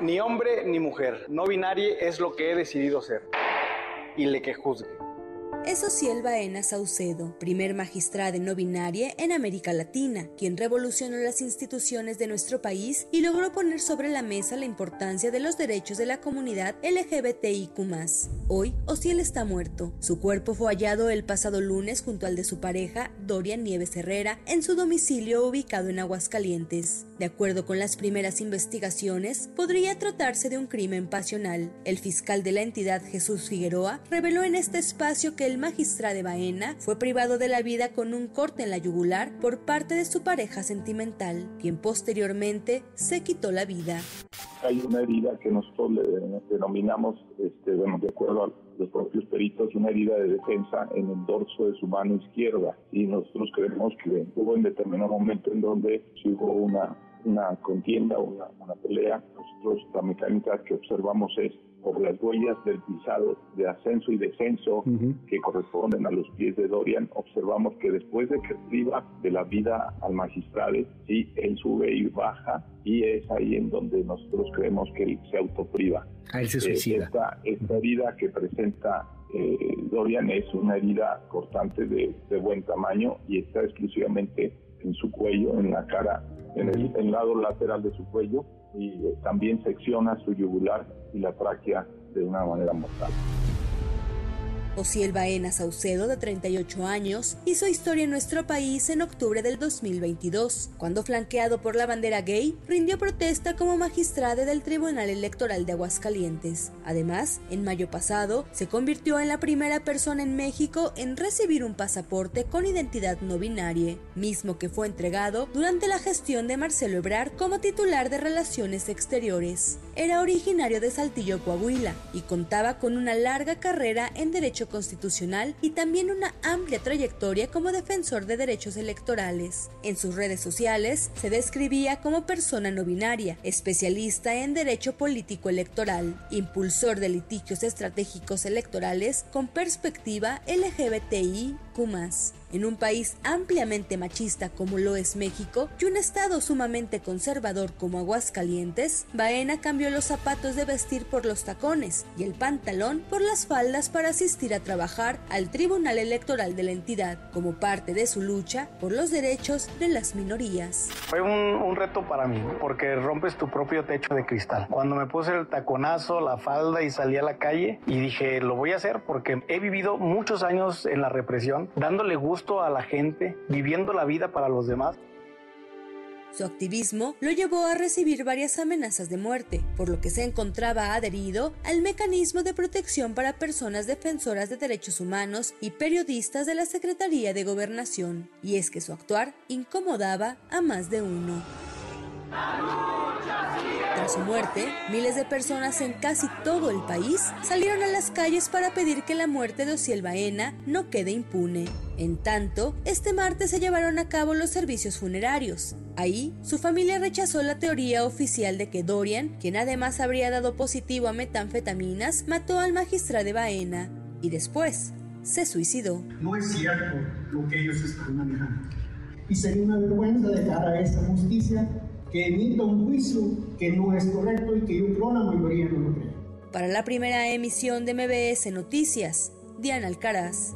Ni hombre ni mujer, no binaria es lo que he decidido ser. Y le que juzgue es Ociel Baena Saucedo, primer magistrado no binaria en América Latina, quien revolucionó las instituciones de nuestro país y logró poner sobre la mesa la importancia de los derechos de la comunidad LGBTIQ. Hoy, Ociel está muerto. Su cuerpo fue hallado el pasado lunes junto al de su pareja, Dorian Nieves Herrera, en su domicilio ubicado en Aguascalientes. De acuerdo con las primeras investigaciones, podría tratarse de un crimen pasional. El fiscal de la entidad, Jesús Figueroa, reveló en este espacio que el magistrado de Baena fue privado de la vida con un corte en la yugular por parte de su pareja sentimental, quien posteriormente se quitó la vida. Hay una herida que nosotros le denominamos, este, bueno, de acuerdo a los propios peritos, una herida de defensa en el dorso de su mano izquierda. Y nosotros creemos que hubo en determinado momento en donde hubo una una contienda una, una, pelea, nosotros la mecánica que observamos es por las huellas del pisado de ascenso y descenso que corresponden a los pies de Dorian, observamos que después de que priva de la vida al magistrado, sí, él sube y baja y es ahí en donde nosotros creemos que él se autopriva. A él se eh, suicida. esta, esta herida que presenta eh, Dorian es una herida cortante de, de buen tamaño y está exclusivamente en su cuello, en la cara en el, lado lateral de su cuello y también secciona su yugular y la tráquea de una manera mortal. Ociel Baena Saucedo, de 38 años, hizo historia en nuestro país en octubre del 2022, cuando flanqueado por la bandera gay, rindió protesta como magistrado del Tribunal Electoral de Aguascalientes. Además, en mayo pasado, se convirtió en la primera persona en México en recibir un pasaporte con identidad no binaria, mismo que fue entregado durante la gestión de Marcelo Ebrard como titular de Relaciones Exteriores. Era originario de Saltillo, Coahuila, y contaba con una larga carrera en Derecho constitucional y también una amplia trayectoria como defensor de derechos electorales. En sus redes sociales se describía como persona no binaria, especialista en derecho político electoral, impulsor de litigios estratégicos electorales con perspectiva LGBTI en un país ampliamente machista como lo es México y un estado sumamente conservador como Aguascalientes, Baena cambió los zapatos de vestir por los tacones y el pantalón por las faldas para asistir a trabajar al Tribunal Electoral de la entidad como parte de su lucha por los derechos de las minorías. Fue un, un reto para mí porque rompes tu propio techo de cristal. Cuando me puse el taconazo, la falda y salí a la calle y dije, lo voy a hacer porque he vivido muchos años en la represión dándole gusto a la gente, viviendo la vida para los demás. Su activismo lo llevó a recibir varias amenazas de muerte, por lo que se encontraba adherido al mecanismo de protección para personas defensoras de derechos humanos y periodistas de la Secretaría de Gobernación, y es que su actuar incomodaba a más de uno. Tras su muerte, miles de personas en casi todo el país salieron a las calles para pedir que la muerte de Ociel Baena no quede impune. En tanto, este martes se llevaron a cabo los servicios funerarios. Ahí, su familia rechazó la teoría oficial de que Dorian, quien además habría dado positivo a metanfetaminas, mató al magistrado de Baena y después se suicidó. No es cierto lo que ellos están manejando. Y sería una vergüenza de cara a esta justicia que emita un juicio que no es correcto y que yo creo la mayoría no lo cree. Para la primera emisión de MBS Noticias, Diana Alcaraz.